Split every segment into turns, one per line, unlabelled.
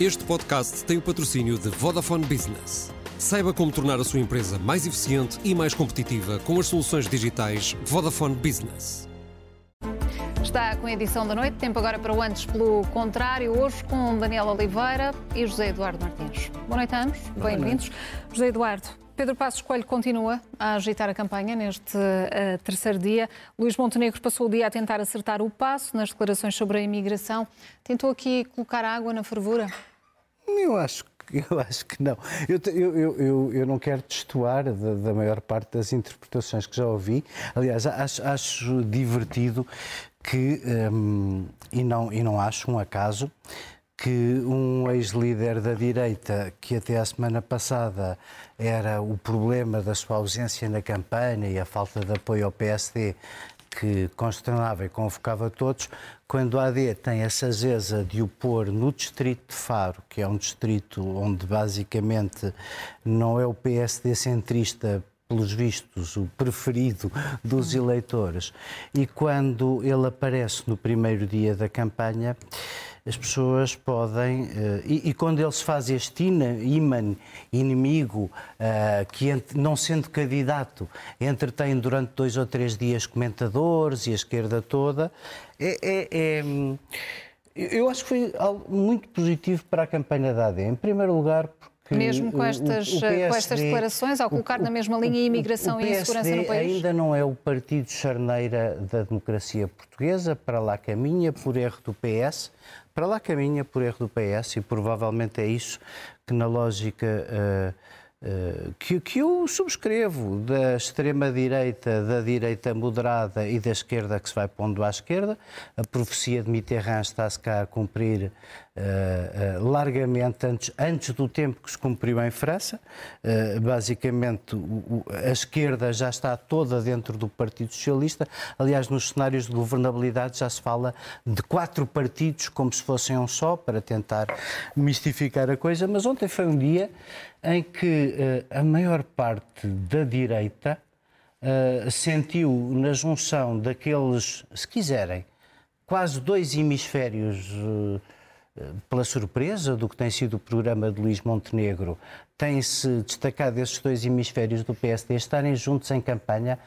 Este podcast tem o patrocínio de Vodafone Business. Saiba como tornar a sua empresa mais eficiente e mais competitiva com as soluções digitais Vodafone Business.
Está com a edição da noite, tempo agora para o antes pelo contrário, hoje com Daniel Oliveira e José Eduardo Martins. Boa noite a ambos, bem-vindos. José Eduardo, Pedro Passos Coelho continua a agitar a campanha neste uh, terceiro dia. Luís Montenegro passou o dia a tentar acertar o passo nas declarações sobre a imigração. Tentou aqui colocar água na fervura?
Eu acho eu acho que não. Eu, eu, eu, eu não quero destoar da, da, maior parte das interpretações que já ouvi. Aliás, acho, acho divertido que, um, e, não, e não acho um acaso, que um ex-líder da direita, que até a semana passada era o problema da sua ausência na campanha e a falta de apoio ao PSD, que consternava e convocava todos, quando a AD tem a sageza de o pôr no distrito de Faro, que é um distrito onde basicamente não é o PSD centrista pelos vistos, o preferido dos eleitores, e quando ele aparece no primeiro dia da campanha, as pessoas podem. Uh, e, e, quando ele se faz este imã inimigo, uh, que não sendo candidato, entretém durante dois ou três dias comentadores e a esquerda toda, é, é, é eu acho que foi algo muito positivo para a campanha da AD. Em primeiro lugar,
porque mesmo com estas, o, o PSD, com estas declarações, ao colocar o, na mesma linha a imigração e a segurança no país?
ainda não é o partido charneira da democracia portuguesa, para lá caminha por erro do PS, para lá caminha por erro do PS e provavelmente é isso que na lógica uh, Uh, que, que eu subscrevo da extrema-direita, da direita moderada e da esquerda que se vai pondo à esquerda. A profecia de Mitterrand está-se cá a cumprir uh, uh, largamente antes, antes do tempo que se cumpriu em França. Uh, basicamente, o, a esquerda já está toda dentro do Partido Socialista. Aliás, nos cenários de governabilidade já se fala de quatro partidos como se fossem um só, para tentar mistificar a coisa. Mas ontem foi um dia em que a maior parte da direita sentiu na junção daqueles, se quiserem, quase dois hemisférios pela surpresa do que tem sido o programa de Luís Montenegro, tem-se destacado esses dois hemisférios do PSD estarem juntos em campanha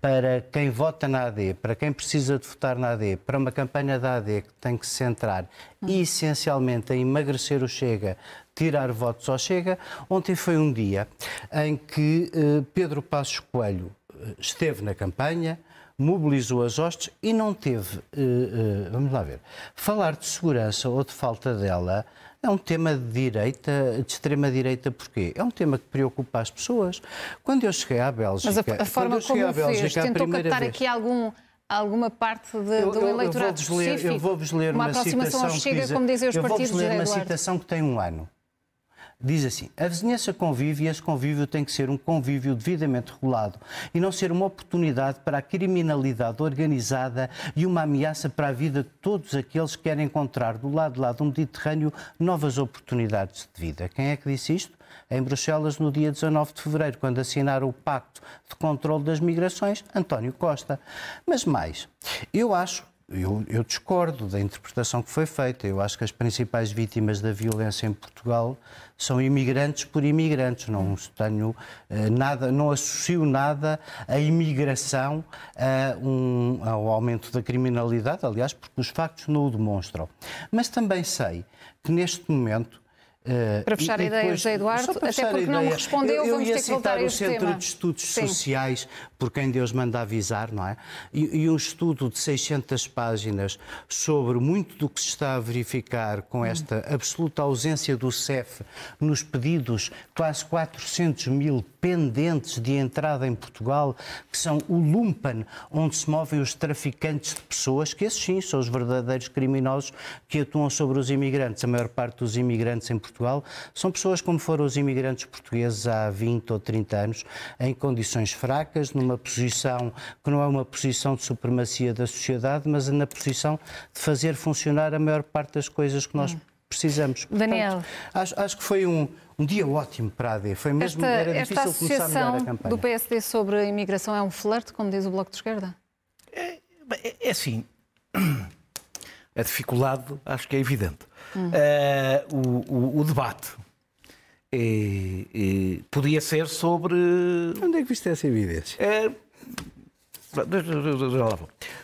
para quem vota na AD, para quem precisa de votar na AD, para uma campanha da AD que tem que se centrar hum. essencialmente a emagrecer o Chega, tirar votos ao Chega, ontem foi um dia em que eh, Pedro Passos Coelho eh, esteve na campanha, mobilizou as hostes e não teve, uh, uh, vamos lá ver, falar de segurança ou de falta dela é um tema de direita, de extrema-direita, porquê? É um tema que preocupa as pessoas. Quando eu cheguei à Bélgica...
Mas a, a forma como o fez, tentou captar vez, aqui algum alguma parte de, eu, do eleitorado
eu, ler, eu vou-vos ler uma, uma aproximação
Chega, diz, como dizem os partidos,
Eu vou-vos ler uma citação que tem um ano. Diz assim: a vizinhança convive e esse convívio tem que ser um convívio devidamente regulado e não ser uma oportunidade para a criminalidade organizada e uma ameaça para a vida de todos aqueles que querem encontrar do lado de lá do Mediterrâneo novas oportunidades de vida. Quem é que disse isto? Em Bruxelas, no dia 19 de fevereiro, quando assinaram o Pacto de Controlo das Migrações, António Costa. Mas mais, eu acho eu, eu, discordo da interpretação que foi feita. Eu acho que as principais vítimas da violência em Portugal são imigrantes por imigrantes. Não tenho eh, nada, não associo nada à imigração a um, ao aumento da criminalidade, aliás, porque os factos não o demonstram. Mas também sei que neste momento
Uh, para fechar e, a ideia, depois, José Eduardo, até porque não me respondeu, eu, eu vamos ter que voltar a este
tema. o Centro de Estudos Sim. Sociais, por quem Deus manda avisar, não é? E, e, um estudo de 600 páginas sobre muito do que se está a verificar com esta absoluta ausência do CEF nos pedidos, quase 400 mil pendentes de entrada em Portugal, que são o lumpen, onde se movem os traficantes de pessoas, que esses sim são os verdadeiros criminosos que atuam sobre os imigrantes. A maior parte dos imigrantes em Portugal são pessoas como foram os imigrantes portugueses há 20 ou 30 anos, em condições fracas, numa posição que não é uma posição de supremacia da sociedade, mas na posição de fazer funcionar a maior parte das coisas que nós hum. precisamos.
Portanto, Daniel.
Acho, acho que foi um, um dia ótimo para a AD. Foi mesmo,
esta,
era difícil
esta
começar melhor a campanha.
do PSD sobre a imigração é um flerte, como diz o Bloco de Esquerda?
É, é, é assim. A dificuldade, acho que é evidente. Hum. Uh, o, o, o, debate é, é, podia ser sobre.
Onde é que viste essa evidência?
É,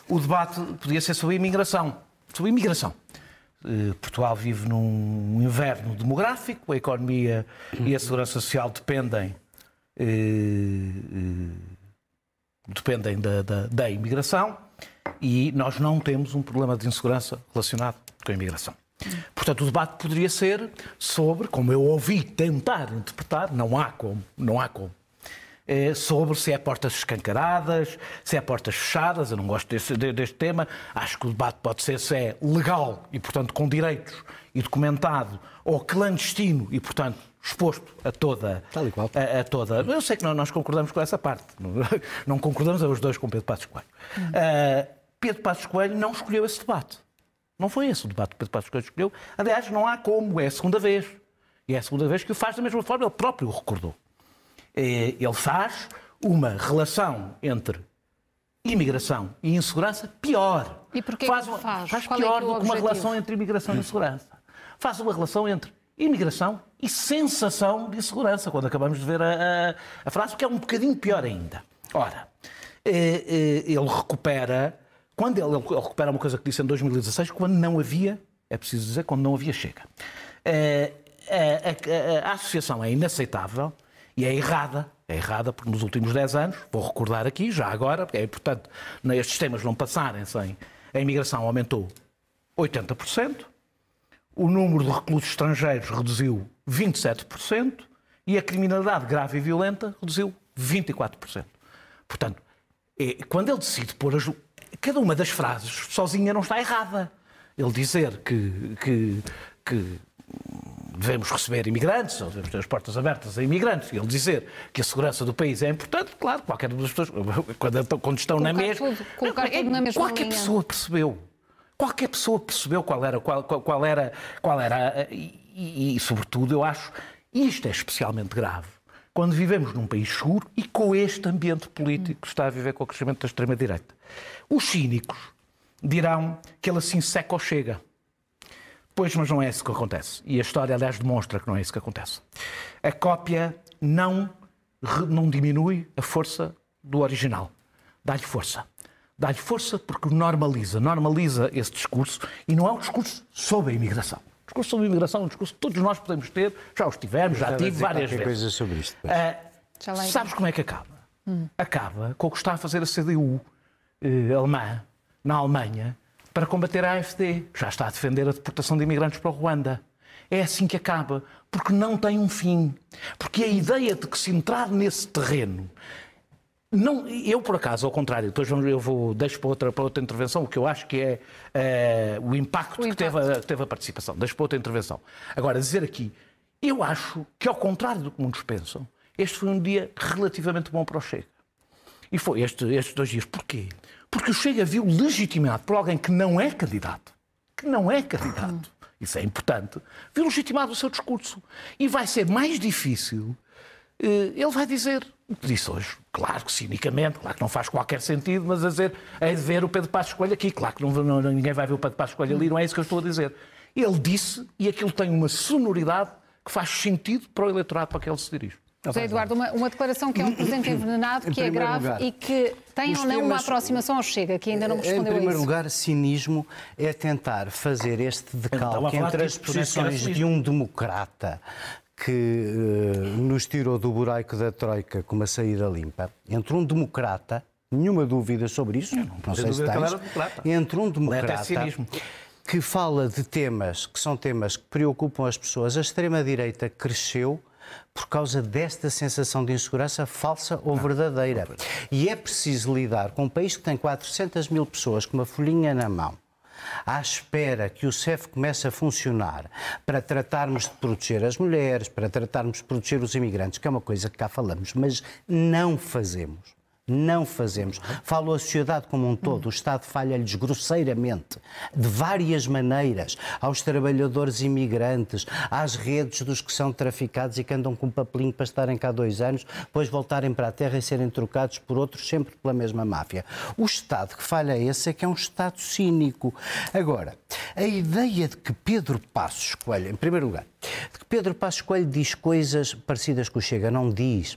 o debate podia ser sobre imigração. Sobre imigração. Eh, Portugal vive num inverno demográfico, a economia e a segurança social dependem, eh, dependem da, da, da imigração e nós não temos um problema de insegurança relacionado com a imigração. Portanto, o debate poderia ser sobre, como eu ouvi tentar interpretar, não há como, não há como, é sobre se é portas escancaradas, se é portas fechadas. Eu não gosto deste, deste tema. Acho que o debate pode ser se é legal e, portanto, com direitos e documentado, ou clandestino e, portanto, exposto a toda.
Tal e qual.
A, a toda. Eu sei que nós concordamos com essa parte. Não concordamos a os dois com Pedro Passos Coelho. Hum. Uh, Pedro Passos Coelho não escolheu esse debate. Não foi esse o debate que Pedro Passos Coelho escolheu. Aliás, não há como. É a segunda vez. E é a segunda vez que o faz da mesma forma. Ele próprio o recordou. É, ele faz uma relação entre imigração e insegurança pior.
E porquê
faz,
uma, faz?
faz
Qual
é pior
é
do que uma relação entre imigração e insegurança. Faz uma relação entre imigração e sensação de insegurança, quando acabamos de ver a, a, a frase, que é um bocadinho pior ainda. Ora, é, é, ele recupera, quando ele, ele, recupera uma coisa que disse em 2016, quando não havia, é preciso dizer, quando não havia chega. É, a, a, a associação é inaceitável e é errada. É errada porque nos últimos 10 anos, vou recordar aqui, já agora, porque é importante estes temas não passarem sem. A imigração aumentou 80%, o número de reclusos estrangeiros reduziu 27% e a criminalidade grave e violenta reduziu 24%. Portanto, é, quando ele decide pôr as, cada uma das frases sozinha não está errada. Ele dizer que, que, que devemos receber imigrantes, ou devemos ter as portas abertas a imigrantes, e ele dizer que a segurança do país é importante, claro, qualquer das pessoas, quando, quando estão
colocar
na mesma.
Tudo, colocar tudo na mesma
qualquer
linha.
pessoa percebeu. Qualquer pessoa percebeu qual era, qual, qual, qual era, qual era e, e, e, sobretudo, eu acho, isto é especialmente grave, quando vivemos num país seguro e com este ambiente político que está a viver com o crescimento da extrema-direita. Os cínicos dirão que ele assim seca ou chega. Pois, mas não é isso que acontece. E a história, aliás, demonstra que não é isso que acontece. A cópia não, não diminui a força do original. Dá-lhe força. Dá-lhe força porque normaliza, normaliza esse discurso e não é um discurso sobre a imigração. O discurso sobre imigração é um discurso que todos nós podemos ter, já os tivemos, já, já tive várias vezes.
coisa sobre isto.
Uh, sabes como é que acaba? Hum. Acaba com o que está a fazer a CDU eh, alemã na Alemanha, para combater a AFD. Já está a defender a deportação de imigrantes para o Ruanda. É assim que acaba, porque não tem um fim. Porque a ideia de que se entrar nesse terreno não, eu, por acaso, ao contrário, depois eu vou, deixo para outra, para outra intervenção o que eu acho que é, é o impacto, o que, impacto. Teve, a, que teve a participação. Deixo para outra intervenção. Agora, dizer aqui, eu acho que, ao contrário do que muitos pensam, este foi um dia relativamente bom para o Chega. E foi este, estes dois dias. Porquê? Porque o Chega viu legitimado por alguém que não é candidato, que não é candidato, isso é importante, viu legitimado o seu discurso. E vai ser mais difícil, ele vai dizer, disse hoje, claro que cinicamente, claro que não faz qualquer sentido, mas a dizer, é de ver o Pedro Passos Coelho aqui, claro que não, não, ninguém vai ver o Pedro Passos Coelho ali, não é isso que eu estou a dizer. Ele disse, e aquilo tem uma sonoridade que faz sentido para o eleitorado para que ele se dirige.
José Eduardo, uma, uma, declaração que é um presente envenenado, que é grave lugar, e que tem ou não uma aproximação ao Chega, que ainda não me respondeu
Em primeiro
a
isso. lugar, cinismo é tentar fazer este decalque entre as posições de um democrata que uh, nos tirou do buraco da Troika com uma saída limpa, entre um democrata, nenhuma dúvida sobre isso, não, não sei se tens, entre um democrata que fala de temas que são temas que preocupam as pessoas, a extrema-direita cresceu por causa desta sensação de insegurança falsa ou verdadeira. E é preciso lidar com um país que tem 400 mil pessoas com uma folhinha na mão à espera que o CEF comece a funcionar para tratarmos de proteger as mulheres, para tratarmos de proteger os imigrantes, que é uma coisa que cá falamos, mas não fazemos. Não fazemos. Falo a sociedade como um todo. O Estado falha-lhes grosseiramente, de várias maneiras, aos trabalhadores imigrantes, às redes dos que são traficados e que andam com um papelinho para estarem cá dois anos, depois voltarem para a terra e serem trocados por outros, sempre pela mesma máfia. O Estado que falha esse é que é um Estado cínico. Agora, a ideia de que Pedro Passos Coelho, em primeiro lugar, Pedro Passos Coelho diz coisas parecidas com o Chega, não diz.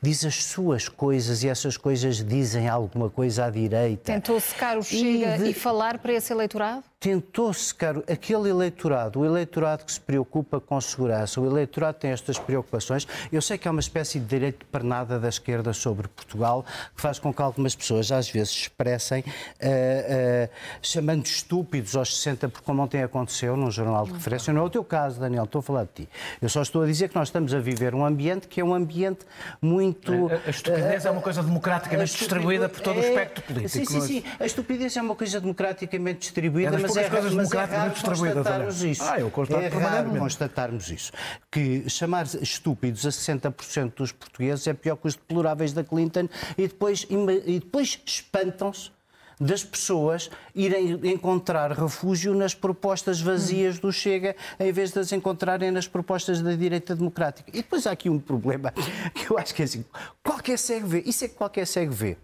Diz as suas coisas e essas coisas dizem alguma coisa à direita.
Tentou secar o Chega e, de... e falar para esse eleitorado?
Tentou secar aquele eleitorado, o eleitorado que se preocupa com segurança, o eleitorado tem estas preocupações. Eu sei que há uma espécie de direito de pernada da esquerda sobre Portugal que faz com que algumas pessoas às vezes expressem, uh, uh, chamando estúpidos aos 60, porque como ontem aconteceu num jornal de referência, não é o teu caso, Daniel, estou a falar de ti. Eu só estou a dizer que nós estamos a viver um ambiente que é um ambiente muito.
A, a estupidez uh, é uma coisa democraticamente distribuída por todo é... o espectro político.
Sim, sim, sim. A estupidez é uma coisa democraticamente distribuída, é mas é,
coisas é raro
constatarmos isso.
Ah, eu constato
é raro constatarmos isso. Que chamar estúpidos a 60% dos portugueses é pior que os deploráveis da Clinton e depois, e depois espantam-se das pessoas irem encontrar refúgio nas propostas vazias do Chega, em vez de as encontrarem nas propostas da direita democrática. E depois há aqui um problema que eu acho que é assim: qualquer cego vê, isso é que qualquer cego vê.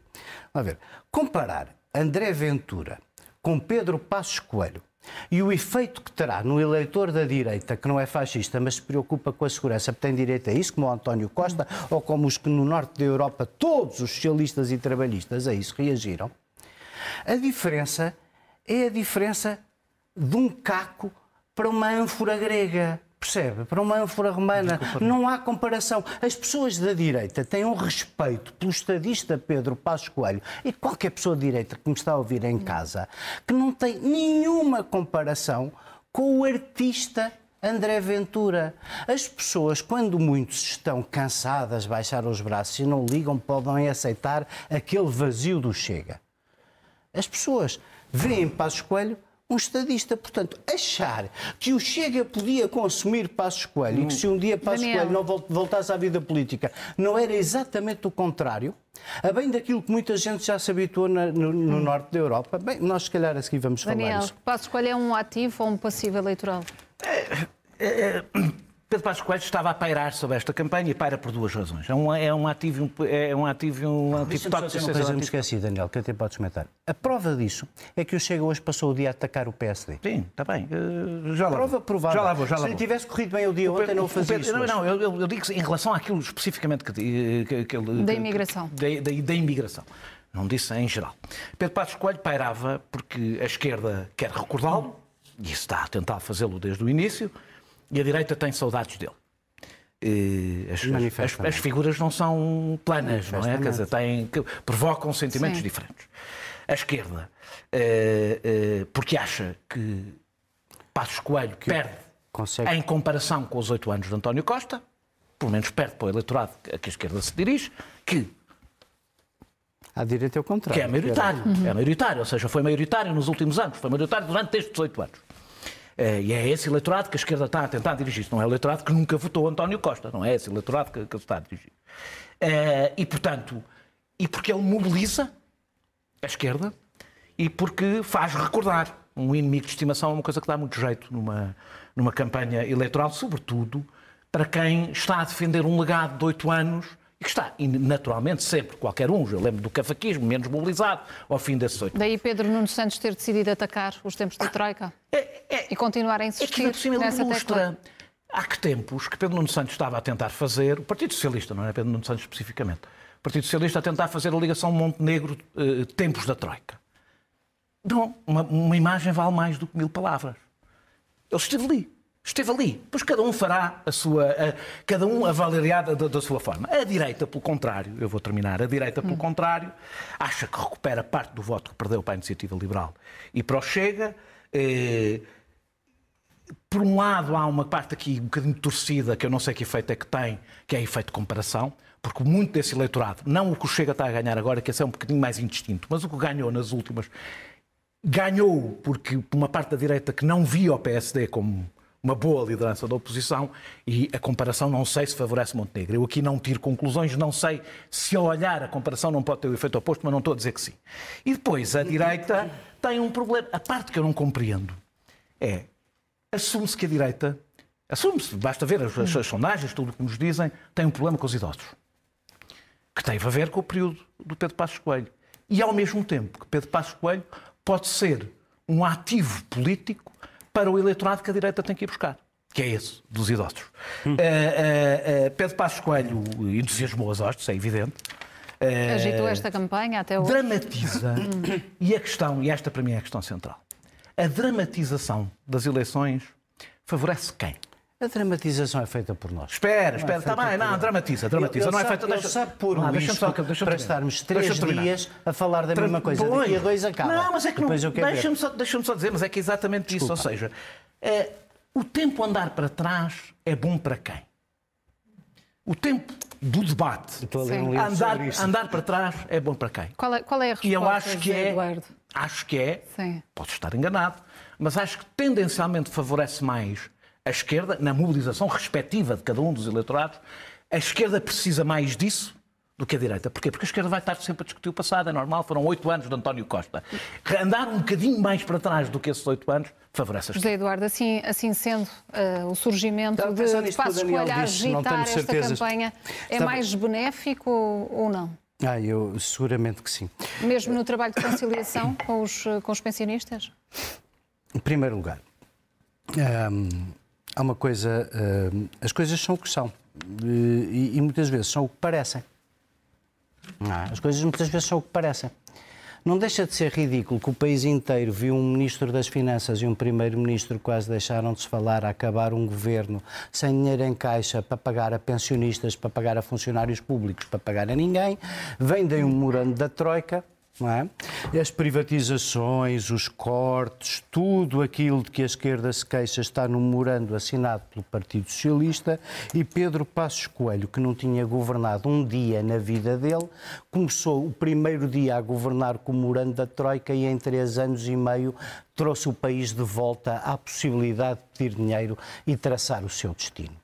Vamos ver, comparar André Ventura com Pedro Passos Coelho e o efeito que terá no eleitor da direita, que não é fascista, mas se preocupa com a segurança, tem direito a isso, como o António Costa, ou como os que no norte da Europa, todos os socialistas e trabalhistas a isso reagiram, a diferença é a diferença de um caco para uma ânfora grega. Percebe? Para uma ânfora romana não há comparação. As pessoas da direita têm um respeito pelo estadista Pedro Passos Coelho e qualquer pessoa de direita que me está a ouvir em casa que não tem nenhuma comparação com o artista André Ventura. As pessoas, quando muitos estão cansadas, baixaram os braços e não ligam, podem aceitar aquele vazio do Chega. As pessoas veem Passos Coelho um estadista. Portanto, achar que o Chega podia consumir Passos Coelho e que se um dia Passos Daniel. Coelho não voltasse à vida política não era exatamente o contrário, a bem daquilo que muita gente já se habituou no, no hum. norte da Europa, bem, nós se calhar a seguir vamos
Daniel,
falar isso.
Passos Coelho é um ativo ou um passivo eleitoral?
É, é, é Pedro Passos Coelho estava a pairar sobre esta campanha e paira por duas razões. É um, é um ativo, é um ativo, um
ah, ativo toque de uma coisa me esqueci, Daniel, que até podes comentar. A prova disso é que o Chega hoje passou o dia a atacar o PSD.
Sim, está bem. Uh, já lá
prova
vou.
provável.
Já lá vou, já lá
Se
vou.
tivesse corrido bem o dia ontem, não o fazia
Pedro,
isso.
Não, não, eu, eu, digo em relação àquilo especificamente que, que, que,
da imigração.
Da, da, da imigração. Não disse em geral. Pedro Passos Coelho pairava porque a esquerda quer recordá-lo, e está a tentar fazê-lo desde o início, e a direita tem saudades dele. As, as, as, figuras não são planas, não é? Quer dizer, têm, provocam sentimentos Sim. diferentes. A esquerda, eh, eh, porque acha que Passos Coelho que perde consegue. em comparação com os oito anos de António Costa, pelo menos perde para o eleitorado a que a esquerda se dirige, que
à direita é o contrário.
Que é maioritário. Uhum. É maioritário, ou seja, foi maioritário nos últimos anos, foi maioritário durante estes 18 anos. É, e é esse eleitorado que a esquerda está a tentar dirigir. Não é o eleitorado que nunca votou António Costa, não é esse eleitorado que, que se está a dirigir. É, e, portanto, e porque ele mobiliza a esquerda e porque faz recordar. Um inimigo de estimação é uma coisa que dá muito jeito numa, numa campanha eleitoral, sobretudo para quem está a defender um legado de oito anos e que está, naturalmente, sempre, qualquer um, eu lembro do cavaquismo, menos mobilizado, ao fim desses oito
Daí Pedro Nuno Santos ter decidido atacar os tempos da Troika é, é, e continuar a insistir é que, nessa
mostra, Há que tempos que Pedro Nuno Santos estava a tentar fazer, o Partido Socialista, não é Pedro Nuno Santos especificamente, o Partido Socialista a tentar fazer a ligação Montenegro eh, tempos da Troika. Não, uma, uma imagem vale mais do que mil palavras. Ele esteve ali. Esteve ali. Pois cada um fará a sua. A, cada um avaliará da, da, sua forma. A direita, pelo contrário, eu vou terminar. A direita, pelo hum. contrário, acha que recupera parte do voto que perdeu para a iniciativa liberal e para o Chega. Eh, por um lado, há uma parte aqui um bocadinho torcida, que eu não sei que efeito é que tem, que é efeito de comparação, porque muito desse eleitorado, não o que o Chega está a ganhar agora, que esse é um bocadinho mais indistinto, mas o que ganhou nas últimas, ganhou porque uma parte da direita que não via o PSD como uma boa liderança da oposição e a comparação não sei se favorece Montenegro. Eu aqui não tiro conclusões, não sei se ao olhar a comparação não pode ter o efeito oposto, mas não estou a dizer que sim. E depois a direita tem um problema. A parte que eu não compreendo é assume-se que a direita, assume-se, basta ver as, as, as sondagens, tudo o que nos dizem, tem um problema com os idosos. Que teve a ver com o período do Pedro Passos Coelho. E ao mesmo tempo que Pedro Passos Coelho pode ser um ativo político para o eleitorado que a direita tem que ir buscar, que é esse, dos idosos. Hum. Uh, uh, uh, Pedro Passos Coelho entusiasmou as hostes, é evidente.
Agitou esta campanha até hoje.
Dramatiza. e a questão, e esta para mim é a questão central, a dramatização das eleições favorece quem?
A dramatização é feita por nós.
Espera, espera, está é bem, não, dramatiza, dramatiza. Não
é
feita.
Deixa, sabe pôr o risco só, para estarmos três dias a falar da mesma coisa. Daqui a dois acaba.
Não, mas é que não. Deixa-me só, deixa só dizer, mas é que é exatamente Desculpa. isso. Ou seja, é, o tempo andar para trás é bom para quem? O tempo do debate, um andar, andar para trás é bom para quem?
Qual é, qual é a resposta,
E eu acho que é,
Eduardo?
acho que é, Sim. posso estar enganado, mas acho que tendencialmente favorece mais a esquerda, na mobilização respectiva de cada um dos eleitorados, a esquerda precisa mais disso do que a direita. Porquê? Porque a esquerda vai estar sempre a discutir o passado, é normal, foram oito anos de António Costa. Andar um bocadinho mais para trás do que esses oito anos favorece a
esquerda. José Eduardo, assim, assim sendo, uh, o surgimento de Passos Coelho a agitar esta certezas. campanha é Estava... mais benéfico ou não?
Ah, eu seguramente que sim.
Mesmo no trabalho de conciliação com os, com os pensionistas?
Em primeiro lugar, um, há uma coisa, uh, as coisas são o que são e, e, muitas vezes são o que parecem. É? As coisas muitas vezes são o que parecem. Não deixa de ser ridículo que o país inteiro viu um Ministro das Finanças e um Primeiro-Ministro quase deixaram de se falar a acabar um governo sem dinheiro em caixa para pagar a pensionistas, para pagar a funcionários públicos, para pagar a ninguém. Vendem um morando da Troika, é? As privatizações, os cortes, tudo aquilo de que a esquerda se queixa está no memorando assinado pelo Partido Socialista e Pedro Passos Coelho, que não tinha governado um dia na vida dele, começou o primeiro dia a governar com o memorando da Troika e em três anos e meio trouxe o país de volta à possibilidade de pedir dinheiro e traçar o seu destino.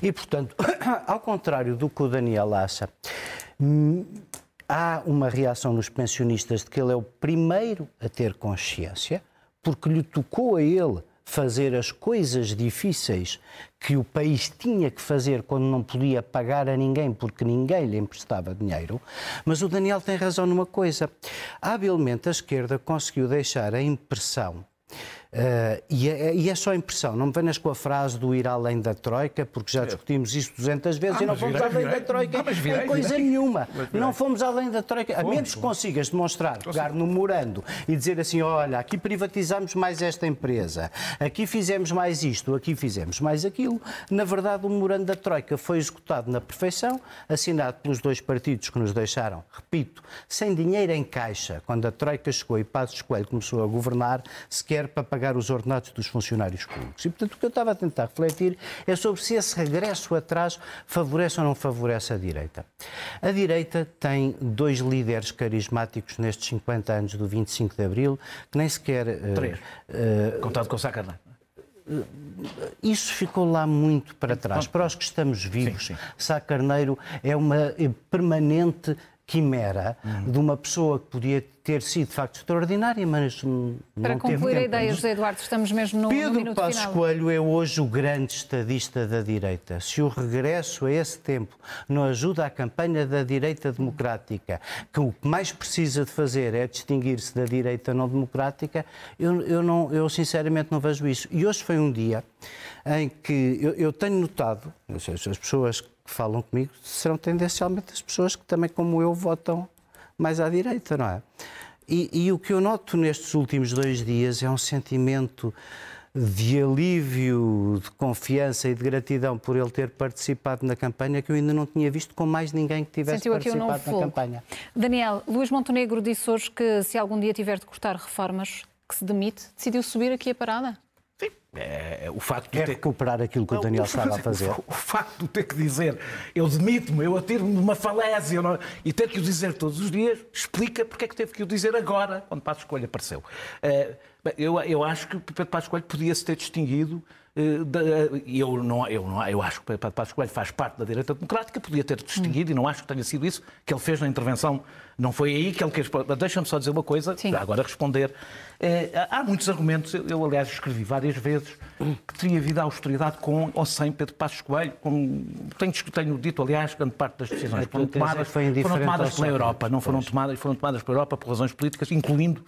E, portanto, ao contrário do que o Daniel acha, há uma reação nos pensionistas de que ele é o primeiro a ter consciência, porque lhe tocou a ele fazer as coisas difíceis que o país tinha que fazer quando não podia pagar a ninguém porque ninguém lhe emprestava dinheiro. Mas o Daniel tem razão numa coisa. Habilmente a esquerda conseguiu deixar a impressão Uh, e, é, e, é, só impressão, não me venhas com a frase do ir além da Troika, porque já discutimos isso 200 vezes ah, e não fomos virei, além virei. da Troika ah, virei, coisa nenhuma. Não fomos além da Troika, a menos que consigas demonstrar, pegar no morando e dizer assim: olha, aqui privatizamos mais esta empresa, aqui fizemos mais isto, aqui fizemos mais aquilo. Na verdade, o morando da Troika foi executado na perfeição, assinado pelos dois partidos que nos deixaram, repito, sem dinheiro em caixa, quando a Troika chegou e Passos Coelho começou a governar, sequer para pagar pagar os ordenados dos funcionários públicos. E, portanto, o que eu estava a tentar refletir é sobre se esse regresso atrás favorece ou não favorece a direita. A direita tem dois líderes carismáticos nestes 50 anos do 25 de Abril, que nem sequer...
Eh, Três. Uh, Contado com o Sá Carneiro.
Eh, isso ficou lá muito para trás. Para os que estamos vivos, sim, sim. Sá Carneiro é uma permanente quimera uhum. de uma pessoa que podia ter sido de facto extraordinária, mas não
Para concluir a ideia, José Eduardo, estamos mesmo no,
Pedro
no
Passos
final.
Coelho é hoje o grande estadista da direita. Se o regresso a esse tempo não ajuda a campanha da direita democrática, que o que mais precisa de fazer é distinguir-se da direita não democrática, eu, eu, não, eu sinceramente não vejo isso. E hoje foi um dia em que eu, eu tenho notado, as pessoas que falam comigo serão tendencialmente as pessoas que também, como eu, votam mais à direita, não é? E, e o que eu noto nestes últimos dois dias é um sentimento de alívio, de confiança e de gratidão por ele ter participado na campanha que eu ainda não tinha visto com mais ninguém que tivesse Sentiu participado na campanha.
Daniel, Luís Montenegro disse hoje que se algum dia tiver de cortar reformas, que se demite, decidiu subir aqui a parada?
É, é, o facto de
é ter... recuperar aquilo que não, o Daniel estava a fazer.
O, facto de ter que dizer, eu demito-me, eu atiro-me de uma falésia não... e ter que o dizer todos os dias, explica porque é que teve que o dizer agora, quando Passos Coelho apareceu. Uh, eu, eu acho que Pedro Passos Coelho podia-se ter distinguido eh, eu, não, eu, não, eu acho que Pedro Passos Coelho faz parte da direita democrática, podia ter distinguido, e não acho que tenha sido isso que ele fez na intervenção. Não foi aí que ele quis. Deixa-me só dizer uma coisa,
Sim.
agora responder. Eh, há muitos argumentos, eu, eu, aliás escrevi várias vezes, que teria havido austeridade com ou sem Pedro Passos Coelho. Com, tenho, tenho dito, aliás, grande parte das decisões
A
foram
é
tomadas, foram tomadas pela. Europa, não foram tomadas, foram tomadas pela Europa por razões políticas, incluindo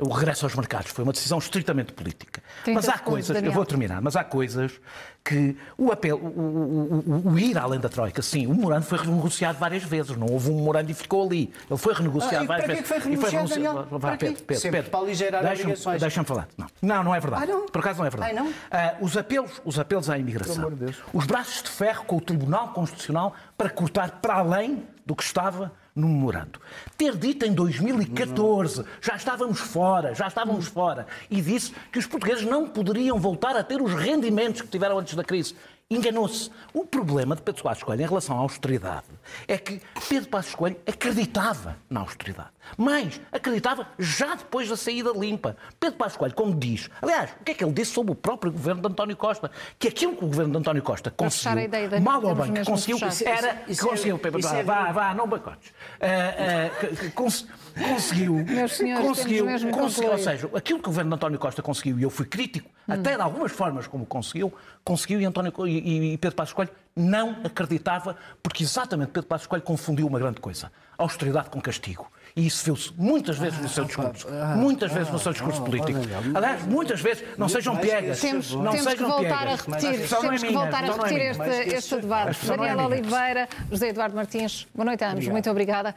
o regresso aos mercados. Foi uma decisão estritamente política.
30
Mas há coisas, eu
Daniel.
vou terminar, mas há coisas que o apelo, o, o- o- o ir além da Troika, sim, o memorando foi renegociado várias vezes, não houve um memorando e ficou ali. Ele foi renegociado
Ah, e
várias
para que
vezes.
que foi
E
renegociado,
renunci-
Daniel?
Vá,
Para?
Pedro, Pedro,
Sempre
Pedro.
para aligerar
Deixa-me-
obrigações.
Deixa-me falar. Não. não, não é verdade.
Ah, não?
Por acaso não é verdade.
Ai, não?
Ah, os, apelos, os apelos à imigração, os braços de ferro com o Tribunal Constitucional para cortar para além do que estava no memorando. Ter dito em 2014, já estávamos fora, já estávamos fora, e disse que os portugueses não poderiam voltar a ter os rendimentos que tiveram antes da crise. Enganou-se. O problema de Pedro Passos Coelho em relação à austeridade é que Pedro Passos Coelho acreditava na austeridade. Mas acreditava já depois da saída limpa. Pedro Passos Coelho, como diz, aliás, o que é que ele disse sobre o próprio governo de António Costa? Que aquilo que o governo de António Costa conseguiu,
a ideia,
mal ou bem, que conseguiu, era,
Isso é-
conseguiu, Pedro,
isso é-
vá, vá, não boicotes. Que- que cons- conseguiu,
Meus senhores,
conseguiu, conseguiu, ou seja, aquilo que o governo de António Costa conseguiu, e eu fui crítico, até de algumas formas como conseguiu, conseguiu e, António, e, e Pedro Passos Coelho não acreditava, porque exatamente Pedro Passos Coelho confundiu uma grande coisa, austeridade com castigo. E isso viu-se muitas vezes no seu discurso. Muitas vezes no seu discurso político. Aliás, muitas vezes, não sejam piegas.
Temos,
não
temos que
sejam
voltar
piegas.
a repetir,
é
temos que voltar a
não é
repetir
minha.
este, este debate.
é
Daniela
minha.
Oliveira, José Eduardo Martins, boa noite a ambos, muito obrigada.